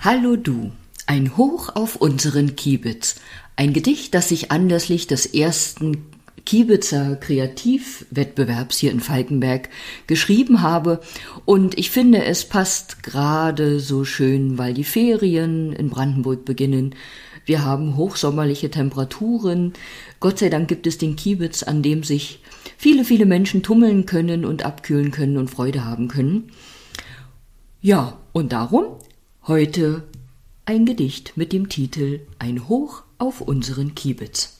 Hallo du, ein Hoch auf unseren Kiebitz. Ein Gedicht, das ich anlässlich des ersten Kiebitzer Kreativwettbewerbs hier in Falkenberg geschrieben habe. Und ich finde, es passt gerade so schön, weil die Ferien in Brandenburg beginnen. Wir haben hochsommerliche Temperaturen. Gott sei Dank gibt es den Kiebitz, an dem sich viele, viele Menschen tummeln können und abkühlen können und Freude haben können. Ja, und darum Heute ein Gedicht mit dem Titel Ein Hoch auf unseren Kiebitz.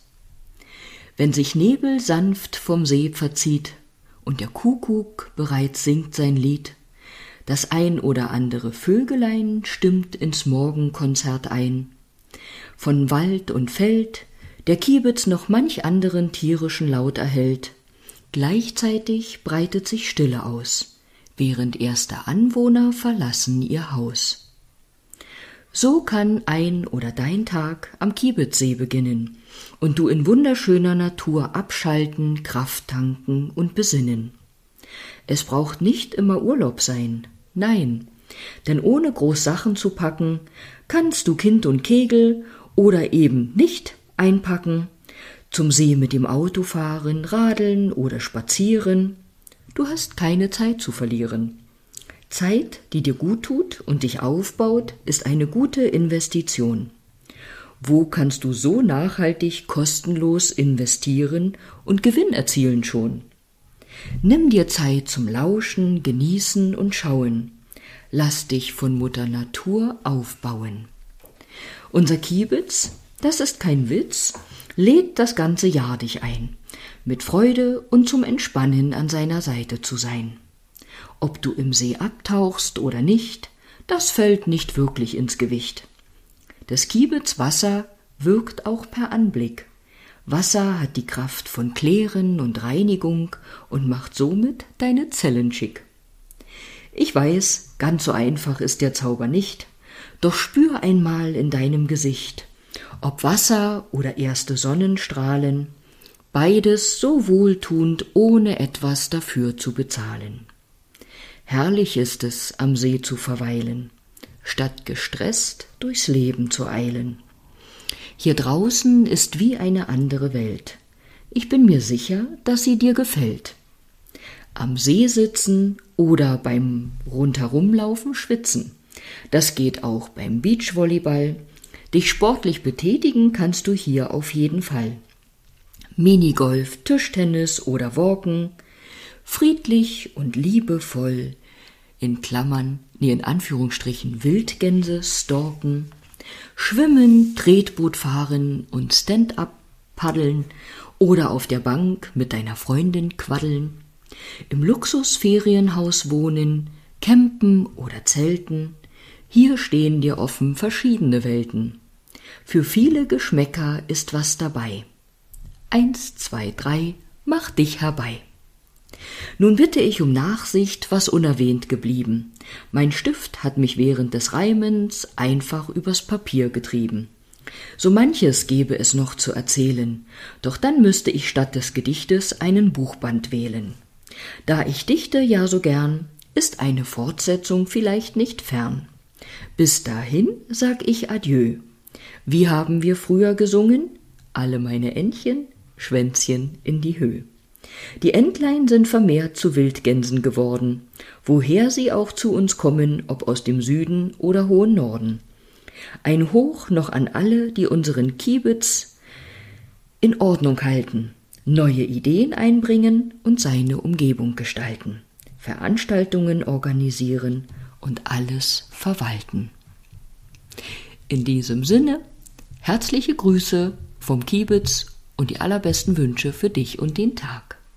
Wenn sich Nebel sanft vom See verzieht und der Kuckuck bereits singt sein Lied, das ein oder andere Vögelein stimmt ins Morgenkonzert ein. Von Wald und Feld der Kiebitz noch manch anderen tierischen Laut erhält. Gleichzeitig breitet sich Stille aus, während erste Anwohner verlassen ihr Haus. So kann ein oder dein Tag am Kiebitzsee beginnen und du in wunderschöner Natur abschalten, Kraft tanken und besinnen. Es braucht nicht immer Urlaub sein, nein, denn ohne groß Sachen zu packen, kannst du Kind und Kegel oder eben nicht einpacken, zum See mit dem Auto fahren, radeln oder spazieren. Du hast keine Zeit zu verlieren. Zeit, die dir gut tut und dich aufbaut, ist eine gute Investition. Wo kannst du so nachhaltig kostenlos investieren und Gewinn erzielen schon? Nimm dir Zeit zum Lauschen, Genießen und Schauen. Lass dich von Mutter Natur aufbauen. Unser Kiebitz, das ist kein Witz, lädt das ganze Jahr dich ein, mit Freude und zum Entspannen an seiner Seite zu sein. Ob du im See abtauchst oder nicht, das fällt nicht wirklich ins Gewicht. Des Kiebitz Wasser wirkt auch per Anblick. Wasser hat die Kraft von Klären und Reinigung und macht somit deine Zellen schick. Ich weiß, ganz so einfach ist der Zauber nicht, doch spür einmal in deinem Gesicht, ob Wasser oder erste Sonnenstrahlen, beides so wohltuend, ohne etwas dafür zu bezahlen. Herrlich ist es, am See zu verweilen, statt gestresst durchs Leben zu eilen. Hier draußen ist wie eine andere Welt. Ich bin mir sicher, dass sie dir gefällt. Am See sitzen oder beim Rundherumlaufen schwitzen. Das geht auch beim Beachvolleyball. Dich sportlich betätigen kannst du hier auf jeden Fall. Minigolf, Tischtennis oder Walken, friedlich und liebevoll, in Klammern, nee, in Anführungsstrichen Wildgänse stalken, schwimmen, Tretboot fahren und Stand-up paddeln oder auf der Bank mit deiner Freundin quaddeln, im Luxusferienhaus wohnen, campen oder zelten, hier stehen dir offen verschiedene Welten. Für viele Geschmäcker ist was dabei. Eins, zwei, drei, mach dich herbei. Nun bitte ich um Nachsicht, was unerwähnt geblieben. Mein Stift hat mich während des Reimens einfach übers Papier getrieben. So manches gäbe es noch zu erzählen, doch dann müsste ich statt des Gedichtes einen Buchband wählen. Da ich dichte ja so gern, ist eine Fortsetzung vielleicht nicht fern. Bis dahin sag ich Adieu. Wie haben wir früher gesungen? Alle meine Entchen, Schwänzchen in die Höhe. Die Entlein sind vermehrt zu Wildgänsen geworden, woher sie auch zu uns kommen, ob aus dem Süden oder hohen Norden. Ein Hoch noch an alle, die unseren Kiebitz in Ordnung halten, neue Ideen einbringen und seine Umgebung gestalten, Veranstaltungen organisieren und alles verwalten. In diesem Sinne, herzliche Grüße vom Kiebitz und die allerbesten Wünsche für dich und den Tag.